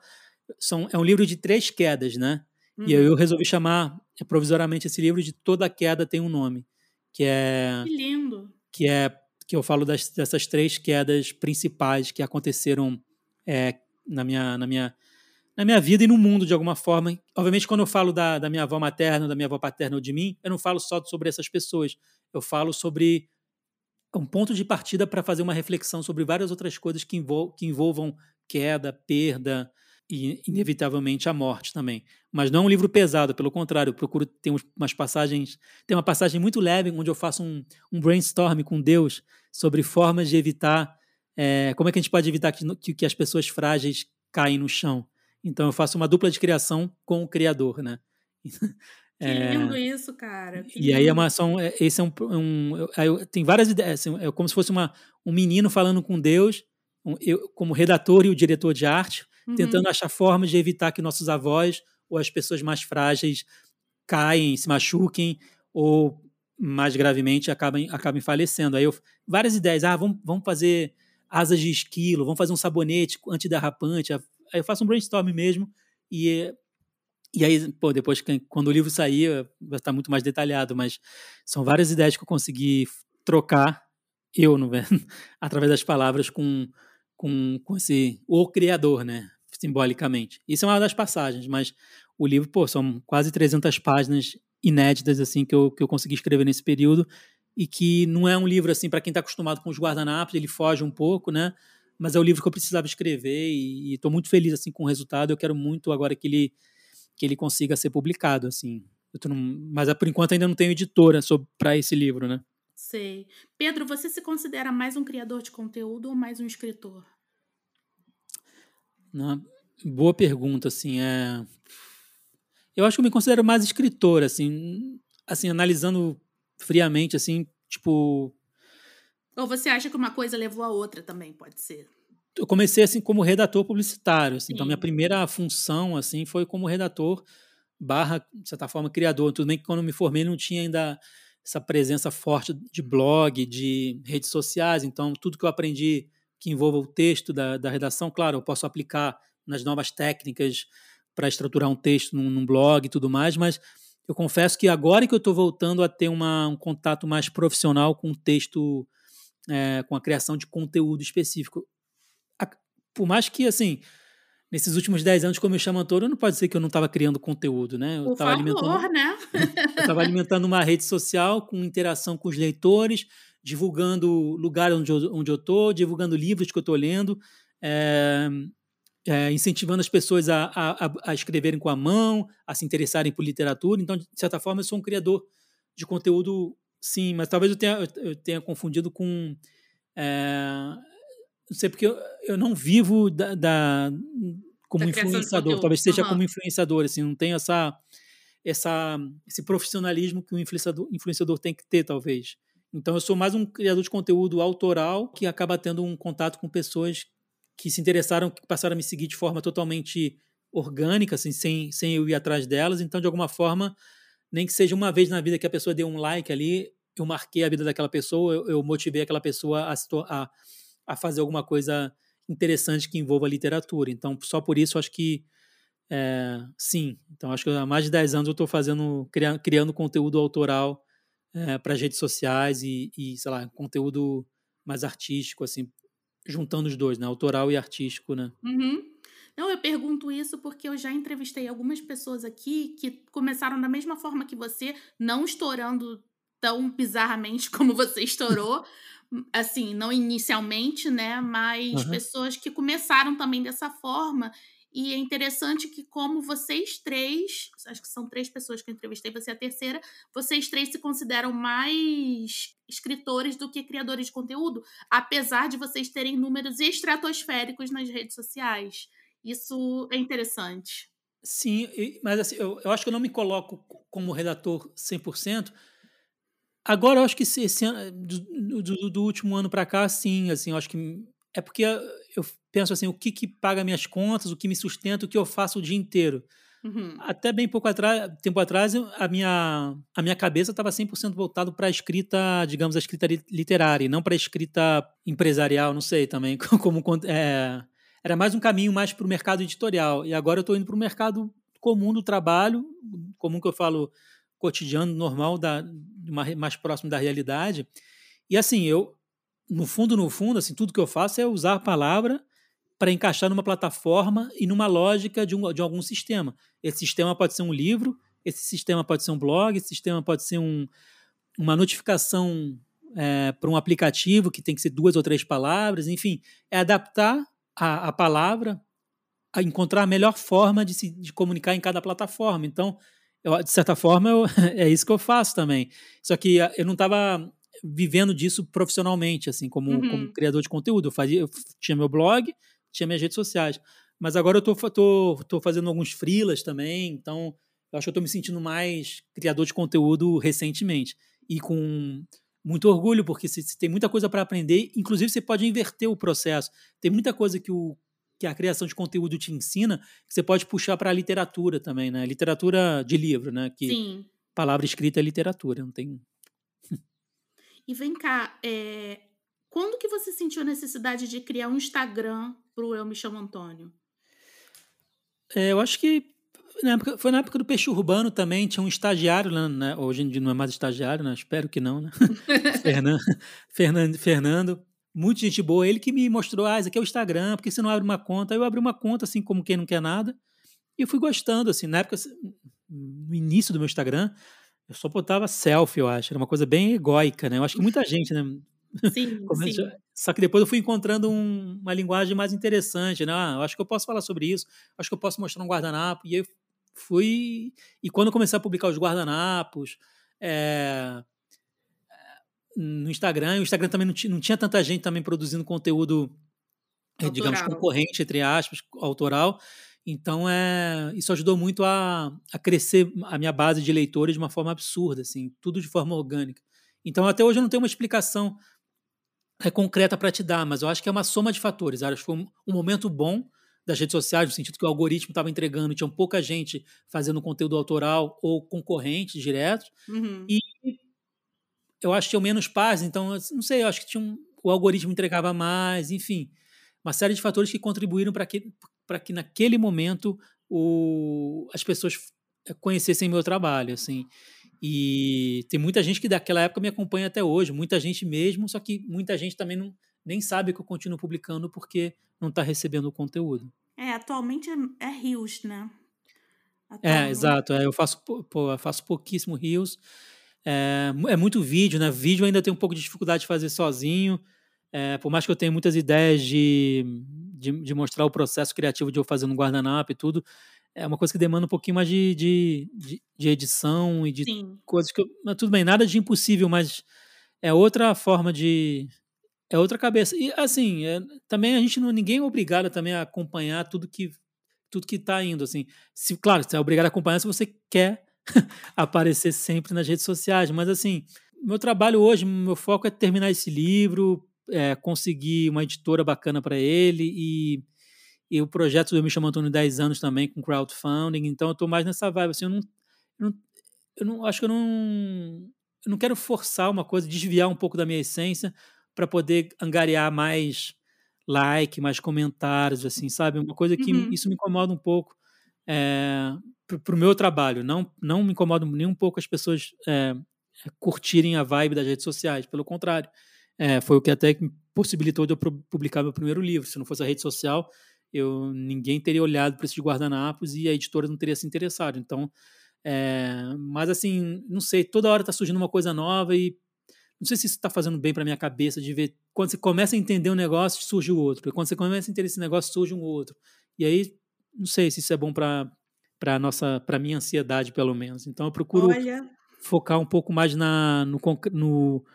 são, é um livro de três quedas, né? Uhum. E aí eu resolvi chamar provisoriamente esse livro de Toda Queda Tem um Nome, que é Que lindo. que é que eu falo das, dessas três quedas principais que aconteceram é, na, minha, na, minha, na minha vida e no mundo de alguma forma. Obviamente, quando eu falo da, da minha avó materna, da minha avó paterna ou de mim, eu não falo só sobre essas pessoas. Eu falo sobre um ponto de partida para fazer uma reflexão sobre várias outras coisas que, envol que envolvam queda, perda e, inevitavelmente, a morte também. Mas não é um livro pesado, pelo contrário, eu procuro ter umas passagens. Tem uma passagem muito leve onde eu faço um, um brainstorm com Deus sobre formas de evitar. eh, como é que a gente pode evitar que, que, as pessoas frágeis caem no chão? Então eu faço uma dupla de criação com o Criador, né? <laughs> Que É, lindo isso, cara. Que e aí é lindo. uma são, é- esse é um, um eu- tem várias ideias, assim, é como se fosse uma, um menino falando com Deus, um- eu como redator e o diretor de arte, Uhum. tentando achar formas de evitar que nossos avós ou as pessoas mais frágeis caem, se machuquem ou mais gravemente acabem, acabem falecendo. Aí eu várias ideias, ah, vamos, vamos fazer asas de esquilo, vamos fazer um sabonete antiderrapante. Aí eu faço um brainstorm mesmo e e aí, pô, depois que- quando o livro sair, vai estar muito mais detalhado, mas são várias ideias que eu consegui trocar eu, no, <laughs> através das palavras com com, com esse o criador, né, simbolicamente. Isso é uma das passagens, mas o livro, pô, são quase 300 páginas inéditas assim que eu, que eu consegui escrever nesse período e que não é um livro assim para quem está acostumado com os guardanapos, ele foge um pouco, né? Mas é o livro que eu precisava escrever e estou muito feliz assim com o resultado. Eu quero muito agora que ele que ele consiga ser publicado assim. Mas por enquanto ainda não tenho editora para esse livro, né? Sei. Pedro, você se considera mais um criador de conteúdo ou mais um escritor? Né? Boa pergunta, assim, é... Eu acho que eu me considero mais escritor, assim, assim, analisando friamente, assim, tipo, Ou você acha que uma coisa levou a outra também, pode ser? eu comecei assim como redator publicitário, assim, então minha primeira função assim foi como redator barra de certa forma criador. Tudo bem que quando eu me formei não tinha ainda essa presença forte de blog, de redes sociais, então tudo que eu aprendi que envolva o texto da, da redação, claro, eu posso aplicar nas novas técnicas para estruturar um texto num, num blog e tudo mais, mas eu confesso que agora que eu estou voltando a ter uma, um contato mais profissional com o texto, é, com a criação de conteúdo específico, por mais que, assim, nesses últimos 10 anos, como eu chamo Antônio, não pode ser que eu não estava criando conteúdo, né? Eu estava alimentando, né? <laughs> eu alimentando uma rede social com interação com os leitores, divulgando lugares onde eu, onde eu tô, divulgando livros que eu estou lendo, é, é, incentivando as pessoas a, a, a escreverem com a mão, a se interessarem por literatura. Então, de certa forma, eu sou um criador de conteúdo, sim, mas talvez eu tenha, eu tenha confundido com. É, não sei porque eu, eu não vivo da, da, como Da influenciador, talvez seja Aham. como influenciador, assim, não tem essa, essa, esse profissionalismo que o influenciador, influenciador tem que ter, talvez. Então, eu sou mais um criador de conteúdo autoral que acaba tendo um contato com pessoas que se interessaram, que passaram a me seguir de forma totalmente orgânica, assim, sem, sem eu ir atrás delas. Então, de alguma forma, nem que seja uma vez na vida que a pessoa deu um like ali, eu marquei a vida daquela pessoa, eu, eu motivei aquela pessoa a, a, a fazer alguma coisa interessante que envolva literatura. Então, só por isso, acho que é, sim. Então, acho que há mais de 10 anos eu estou fazendo, criando, criando conteúdo autoral para as redes sociais e, e, sei lá, conteúdo mais artístico, assim, juntando os dois, né? Autoral e artístico, né? Uhum. Não, eu pergunto isso porque eu já entrevistei algumas pessoas aqui que começaram da mesma forma que você, não estourando tão bizarramente <laughs> como você estourou, assim, não inicialmente, né? Mas Aham. pessoas que começaram também dessa forma. E é interessante que, como vocês três, acho que são três pessoas que eu entrevistei, você é a terceira, vocês três se consideram mais escritores do que criadores de conteúdo, apesar de vocês terem números estratosféricos nas redes sociais. Isso é interessante. Sim, mas assim, eu, eu acho que eu não me coloco como redator 100%. Agora, eu acho que esse ano, do, do- do último ano para cá, sim, assim, eu acho que é porque eu penso assim, o que que paga minhas contas, o que me sustenta, o que eu faço o dia inteiro. Uhum. Até bem pouco atrás, tempo atrás, a minha, a minha cabeça estava 100% voltado para a escrita, digamos, a escrita li- literária, e não para a escrita empresarial, não sei também, <laughs> como é, era mais um caminho mais para o mercado editorial. E agora eu estou indo para o mercado comum do trabalho, comum que eu falo cotidiano, normal, da, mais próximo da realidade. E assim, eu, no fundo, no fundo, assim, tudo que eu faço é usar a palavra para encaixar numa plataforma e numa lógica de, um, de algum sistema. Esse sistema pode ser um livro, esse sistema pode ser um blog, esse sistema pode ser um, uma notificação é, para um aplicativo que tem que ser duas ou três palavras, enfim, é adaptar a, a palavra a encontrar a melhor forma de se de comunicar em cada plataforma. Então, eu, de certa forma, eu, <laughs> é isso que eu faço também. Só que ah, eu não estava vivendo disso profissionalmente, assim, como, Uhum. como criador de conteúdo. Eu, fazia, eu tinha meu blog, tinha minhas redes sociais. Mas agora eu tô, tô, tô fazendo alguns freelas também, então eu acho que eu tô me sentindo mais criador de conteúdo recentemente. E com muito orgulho, porque se, se tem muita coisa para aprender, inclusive você pode inverter o processo. Tem muita coisa que, o, que a criação de conteúdo te ensina que você pode puxar para a literatura também, né? Literatura de livro, né? Que Sim. palavra escrita é literatura, não tem. <laughs> E vem cá, é, quando que você sentiu a necessidade de criar um Instagram pro Eu Me Chamo Antônio? É, eu acho que na época- foi na época do Peixe Urbano também, tinha um estagiário, lá, né? hoje em dia não é mais estagiário, né? espero que não, né? <laughs> Fernando, Fernando, Fernando, muito gente boa, ele que me mostrou, ah, isso aqui é o Instagram, porque você não abre uma conta? Aí eu abri uma conta, assim, como quem não quer nada, e eu fui gostando, assim, na época, no início do meu Instagram, eu só botava selfie, eu acho, era uma coisa bem egóica, né? Eu acho que muita gente, né? <laughs> Sim, sim. Só que depois eu fui encontrando um- uma linguagem mais interessante, né? Ah, eu acho que eu posso falar sobre isso, acho que eu posso mostrar um guardanapo. E aí eu fui. E quando eu comecei a publicar os guardanapos, é, no Instagram, o Instagram também não tinha, não tinha tanta gente também produzindo conteúdo, digamos, Autoral. concorrente, entre aspas, autoral. Então, é, isso ajudou muito a, a crescer a minha base de leitores de uma forma absurda, assim, tudo de forma orgânica. Então, até hoje eu não tenho uma explicação é, concreta para te dar, mas eu acho que é uma soma de fatores. Acho que foi um, um momento bom das redes sociais, no sentido que o algoritmo estava entregando, tinha pouca gente fazendo conteúdo autoral ou concorrente direto. Uhum. E eu acho que tinham menos páginas, então, assim, não sei, eu acho que tinha um, o algoritmo entregava mais, enfim, uma série de fatores que contribuíram para que, para que naquele momento o, as pessoas eh, conhecessem meu trabalho, assim. E tem muita gente que daquela época me acompanha até hoje, muita gente mesmo, só que muita gente também não, nem sabe que eu continuo publicando porque não está recebendo o conteúdo. É, atualmente é, é Rios, né? É, exato. é, eu faço, pô, eu faço pouquíssimo rios. É, é muito vídeo, né? Vídeo eu ainda tenho um pouco de dificuldade de fazer sozinho. É, por mais que eu tenha muitas ideias de, de, de mostrar o processo criativo de eu fazer no guardanapo e tudo, é uma coisa que demanda um pouquinho mais de, de, de, de edição e de Sim. coisas que eu, mas tudo bem, nada de impossível, mas é outra forma de é outra cabeça. E assim, é, também a gente não ninguém é obrigado também a acompanhar tudo que tudo que está indo, assim. Se, claro, você é obrigado a acompanhar se você quer <laughs> aparecer sempre nas redes sociais, mas assim, meu trabalho hoje, meu foco é terminar esse livro, é, conseguir uma editora bacana para ele e, e o projeto do Me Chamo Antônio 10 anos também com crowdfunding, então eu estou mais nessa vibe, assim, eu não, eu não, eu não acho que eu não, eu não quero forçar uma coisa, desviar um pouco da minha essência para poder angariar mais like, mais comentários, assim, sabe? Uma coisa que Uhum. isso me incomoda um pouco é, para o meu trabalho. Não, não me incomoda nem um pouco as pessoas é, curtirem a vibe das redes sociais. Pelo contrário, é, foi o que até possibilitou de eu publicar meu primeiro livro. Se não fosse a rede social, eu ninguém teria olhado para esses guardanapos e a editora não teria se interessado. Então, é, mas assim, não sei, toda hora está surgindo uma coisa nova e não sei se isso está fazendo bem para minha cabeça de ver quando você começa a entender um negócio surge o outro, e quando você começa a entender esse negócio surge um outro. E aí não sei se isso é bom para para nossa para minha ansiedade pelo menos. Então eu procuro Olha, focar um pouco mais na no, no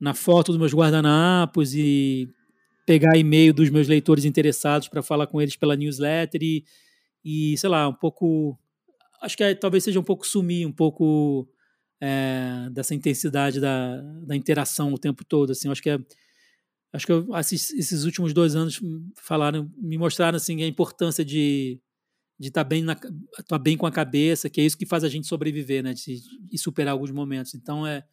na foto dos meus guardanapos e pegar e-mail dos meus leitores interessados para falar com eles pela newsletter e, e sei lá um pouco acho que é, talvez seja um pouco sumir um pouco é, dessa intensidade da, da interação o tempo todo assim. Acho que é acho que eu, esses, últimos dois anos falaram me mostraram assim a importância de de estar tá bem tá bem com a cabeça que é isso que faz a gente sobreviver né de, de superar alguns momentos. Então é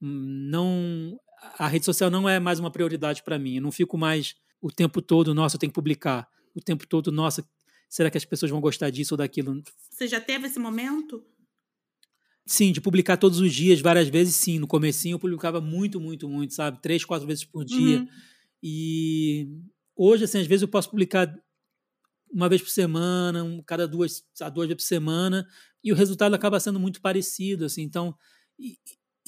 não a rede social não é mais uma prioridade para mim eu não fico mais o tempo todo nossa eu tenho que publicar o tempo todo nossa será que as pessoas vão gostar disso ou daquilo você já teve esse momento Sim, de publicar todos os dias, várias vezes, sim. No comecinho eu publicava muito, muito, muito, sabe? Três, quatro vezes por dia. Uhum. E hoje, assim, às vezes eu posso publicar uma vez por semana, um, cada duas, duas vezes por semana, e o resultado acaba sendo muito parecido, assim. Então, e,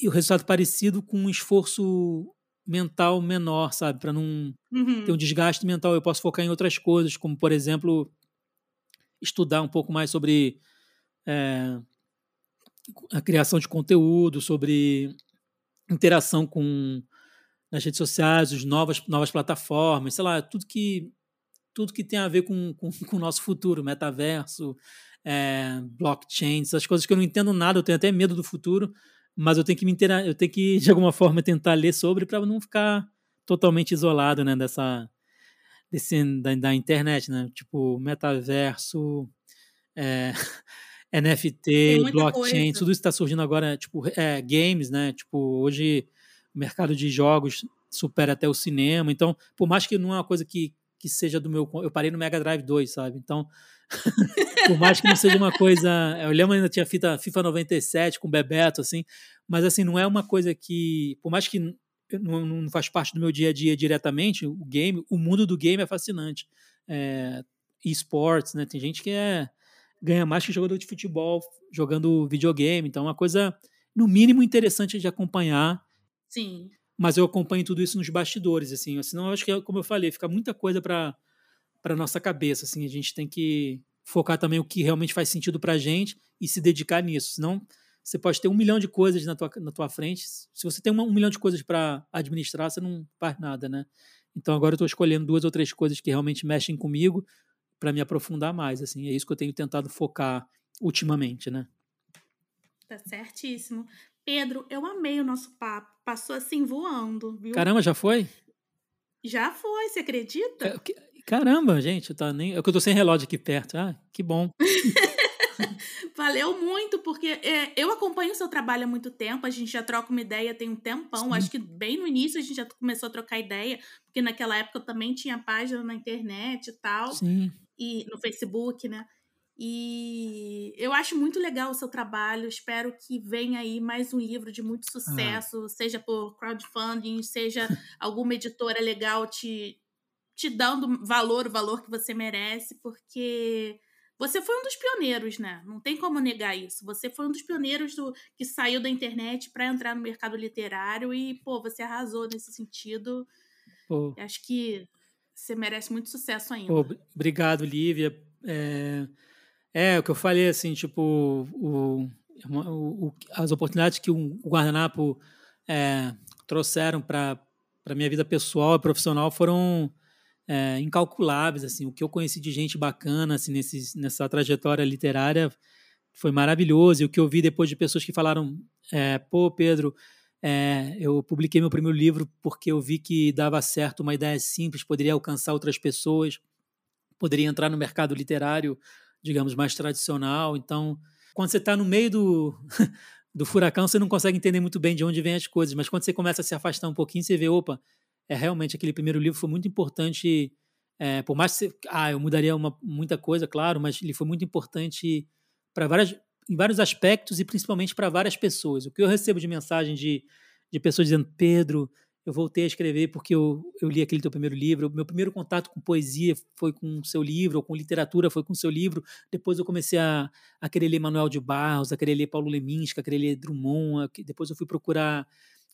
e o resultado parecido com um esforço mental menor, sabe? Para não Uhum. ter um desgaste mental. Eu posso focar em outras coisas, como, por exemplo, estudar um pouco mais sobre... É, a criação de conteúdo, sobre interação com nas redes sociais, as novas, novas plataformas, sei lá, tudo que tudo que tem a ver com, com, <laughs> com o nosso futuro, metaverso, é, blockchain, essas coisas que eu não entendo nada, eu tenho até medo do futuro, mas eu tenho que me interar, eu tenho que de alguma forma tentar ler sobre para não ficar totalmente isolado, né, dessa desse, da, da internet, né, tipo metaverso, é, <laughs> NFT, blockchain, coisa. tudo isso está surgindo agora, tipo, é, games, né? Tipo, hoje o mercado de jogos supera até o cinema. Então, por mais que não é uma coisa que, que seja do meu. Eu parei no Mega Drive 2, sabe? Então, <laughs> por mais que não seja uma coisa. Eu lembro ainda tinha fita FIFA 97 com Bebeto, assim, mas assim, não é uma coisa que. Por mais que não, não faz parte do meu dia a dia diretamente, o game, o mundo do game é fascinante. É, esportes, né? Tem gente que é ganha mais que jogador de futebol jogando videogame. Então, é uma coisa, no mínimo, interessante de acompanhar. Sim. Mas eu acompanho tudo isso nos bastidores, assim. Senão, eu acho que, como eu falei, fica muita coisa para para nossa cabeça, assim. A gente tem que focar também o que realmente faz sentido para gente e se dedicar nisso. Senão, você pode ter um milhão de coisas na tua, na tua frente. Se você tem um, um milhão de coisas para administrar, você não faz nada, né? Então, agora eu estou escolhendo duas ou três coisas que realmente mexem comigo para me aprofundar mais, assim. É isso que eu tenho tentado focar ultimamente, né? Tá certíssimo. Pedro, eu amei o nosso papo. Passou assim voando, viu? Caramba, já foi? Já foi, você acredita? Caramba, gente, tá nem... é que eu tô sem relógio aqui perto. Ah, que bom. <laughs> Valeu muito, porque é, eu acompanho o seu trabalho há muito tempo, a gente já troca uma ideia tem um tempão. Sim. Acho que bem no início a gente já começou a trocar ideia, porque naquela época eu também tinha página na internet e tal. Sim. E no Facebook, né? E eu acho muito legal o seu trabalho. Espero que venha aí mais um livro de muito sucesso, ah. seja por crowdfunding, seja <laughs> alguma editora legal te, te dando valor, o valor que você merece, porque você foi um dos pioneiros, né? Não tem como negar isso. Você foi um dos pioneiros do que saiu da internet para entrar no mercado literário e, pô, você arrasou nesse sentido. Pô. Acho que você merece muito sucesso ainda. Pô, obrigado, Lívia. É, é, o que eu falei, assim, tipo, o, o, as oportunidades que o guardanapo é, trouxeram para a minha vida pessoal e profissional foram é, incalculáveis, assim, o que eu conheci de gente bacana, assim, nesse, nessa trajetória literária foi maravilhoso, e o que eu vi depois de pessoas que falaram, é, pô, Pedro, é, eu publiquei meu primeiro livro porque eu vi que dava certo uma ideia simples, poderia alcançar outras pessoas, poderia entrar no mercado literário, digamos, mais tradicional. Então, quando você está no meio do, <laughs> do furacão, você não consegue entender muito bem de onde vêm as coisas, mas quando você começa a se afastar um pouquinho, você vê, opa, é realmente aquele primeiro livro foi muito importante. É, por mais que você, ah, eu mudaria uma, muita coisa, claro, mas ele foi muito importante para várias em vários aspectos e principalmente para várias pessoas. O que eu recebo de mensagem de, de pessoas dizendo, Pedro, eu voltei a escrever porque eu, eu li aquele teu primeiro livro. Meu primeiro contato com poesia foi com o seu livro, ou com literatura foi com o seu livro. Depois eu comecei a, a querer ler Manuel de Barros, a querer ler Paulo Leminski, a querer ler Drummond. A, depois eu fui procurar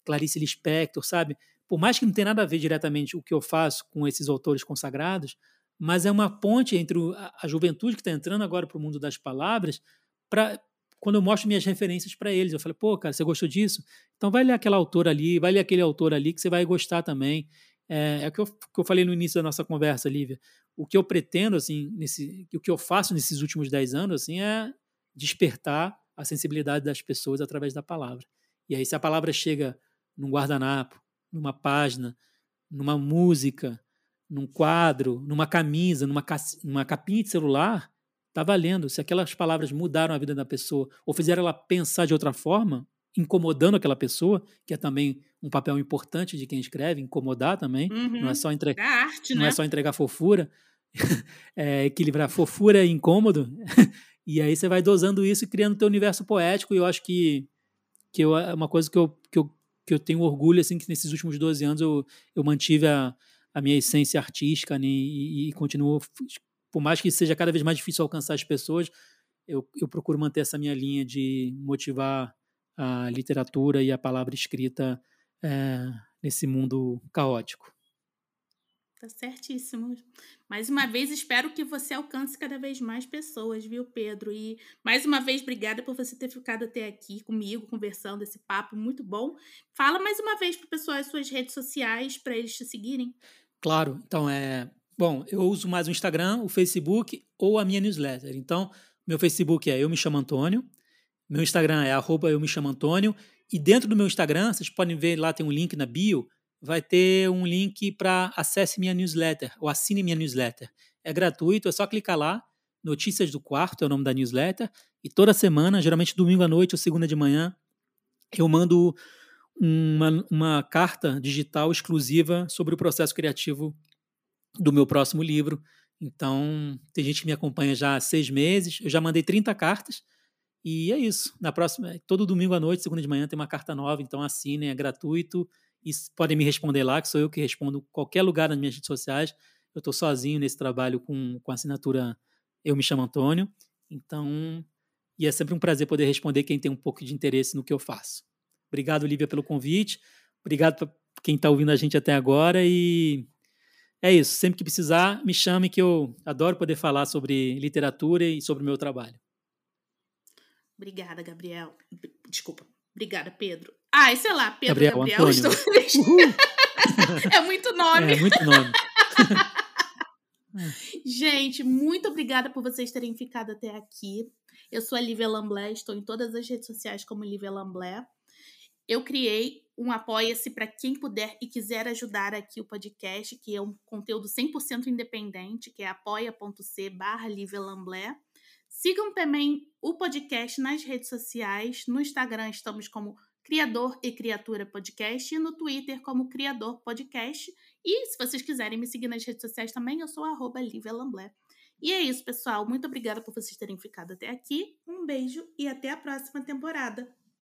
Clarice Lispector, sabe? Por mais que não tenha nada a ver diretamente o que eu faço com esses autores consagrados, mas é uma ponte entre a, a juventude que está entrando agora para o mundo das palavras para quando eu mostro minhas referências para eles, eu falo, pô, cara, você gostou disso? Então vai ler aquela autora ali, vai ler aquele autor ali que você vai gostar também. É, é o que eu, que eu falei no início da nossa conversa, Lívia. O que eu pretendo, assim, nesse, o que eu faço nesses últimos dez anos, assim, é despertar a sensibilidade das pessoas através da palavra. E aí, se a palavra chega num guardanapo, numa página, numa música, num quadro, numa camisa, numa, numa capinha de celular, Está valendo. Se aquelas palavras mudaram a vida da pessoa ou fizeram ela pensar de outra forma, incomodando aquela pessoa, que é também um papel importante de quem escreve, incomodar também. Uhum. Não é só entregar é arte, não é né? é só entregar fofura, <laughs> é equilibrar fofura e incômodo. <laughs> e aí você vai dosando isso e criando teu universo poético. E eu acho que que eu, é uma coisa que eu, que eu que eu tenho orgulho assim que nesses últimos 12 anos eu, eu mantive a, a minha essência artística né, e, e continuo por mais que seja cada vez mais difícil alcançar as pessoas, eu, eu procuro manter essa minha linha de motivar a literatura e a palavra escrita é, nesse mundo caótico. Tá certíssimo. Mais uma vez, espero que você alcance cada vez mais pessoas, viu, Pedro? E mais uma vez, obrigada por você ter ficado até aqui comigo, conversando esse papo muito bom. Fala mais uma vez para o pessoal as suas redes sociais para eles te seguirem. Claro, então é Bom, eu uso mais o Instagram, o Facebook ou a minha newsletter. Então, meu Facebook é Eu Me Chamo Antônio, meu Instagram é arroba Eu Me Chamo Antônio, e dentro do meu Instagram, vocês podem ver lá, tem um link na bio, vai ter um link para acesse minha newsletter, ou assine minha newsletter. É gratuito, é só clicar lá, Notícias do Quarto é o nome da newsletter, e toda semana, geralmente domingo à noite ou segunda de manhã, eu mando uma, uma carta digital exclusiva sobre o processo criativo do meu próximo livro. Então, tem gente que me acompanha já há seis meses. Eu já mandei 30 cartas. E é isso. Na próxima, todo domingo à noite, segunda de manhã, tem uma carta nova. Então, assinem, é gratuito. E podem me responder lá, que sou eu que respondo qualquer lugar nas minhas redes sociais. Eu estou sozinho nesse trabalho com, com a assinatura Eu Me Chamo Antônio. Então, e é sempre um prazer poder responder quem tem um pouco de interesse no que eu faço. Obrigado, Lívia, pelo convite. Obrigado para quem está ouvindo a gente até agora. E é isso. Sempre que precisar, me chame, que eu adoro poder falar sobre literatura e sobre o meu trabalho. Obrigada, Gabriel. Desculpa. Obrigada, Pedro. Ah, sei lá, Pedro Gabriel. Gabriel estou... <laughs> é muito nome. É muito nome. <laughs> Gente, muito obrigada por vocês terem ficado até aqui. Eu sou a Lívia Lamblé, estou em todas as redes sociais como Lívia Lamblé. Eu criei um apoia-se para quem puder e quiser ajudar aqui o podcast, que é um conteúdo 100% independente, que é apoia.c barra Sigam também o podcast nas redes sociais. No Instagram estamos como Criador e Criatura Podcast e no Twitter como Criador Podcast. E se vocês quiserem me seguir nas redes sociais também, eu sou arroba. E é isso, pessoal. Muito obrigada por vocês terem ficado até aqui. Um beijo e até a próxima temporada.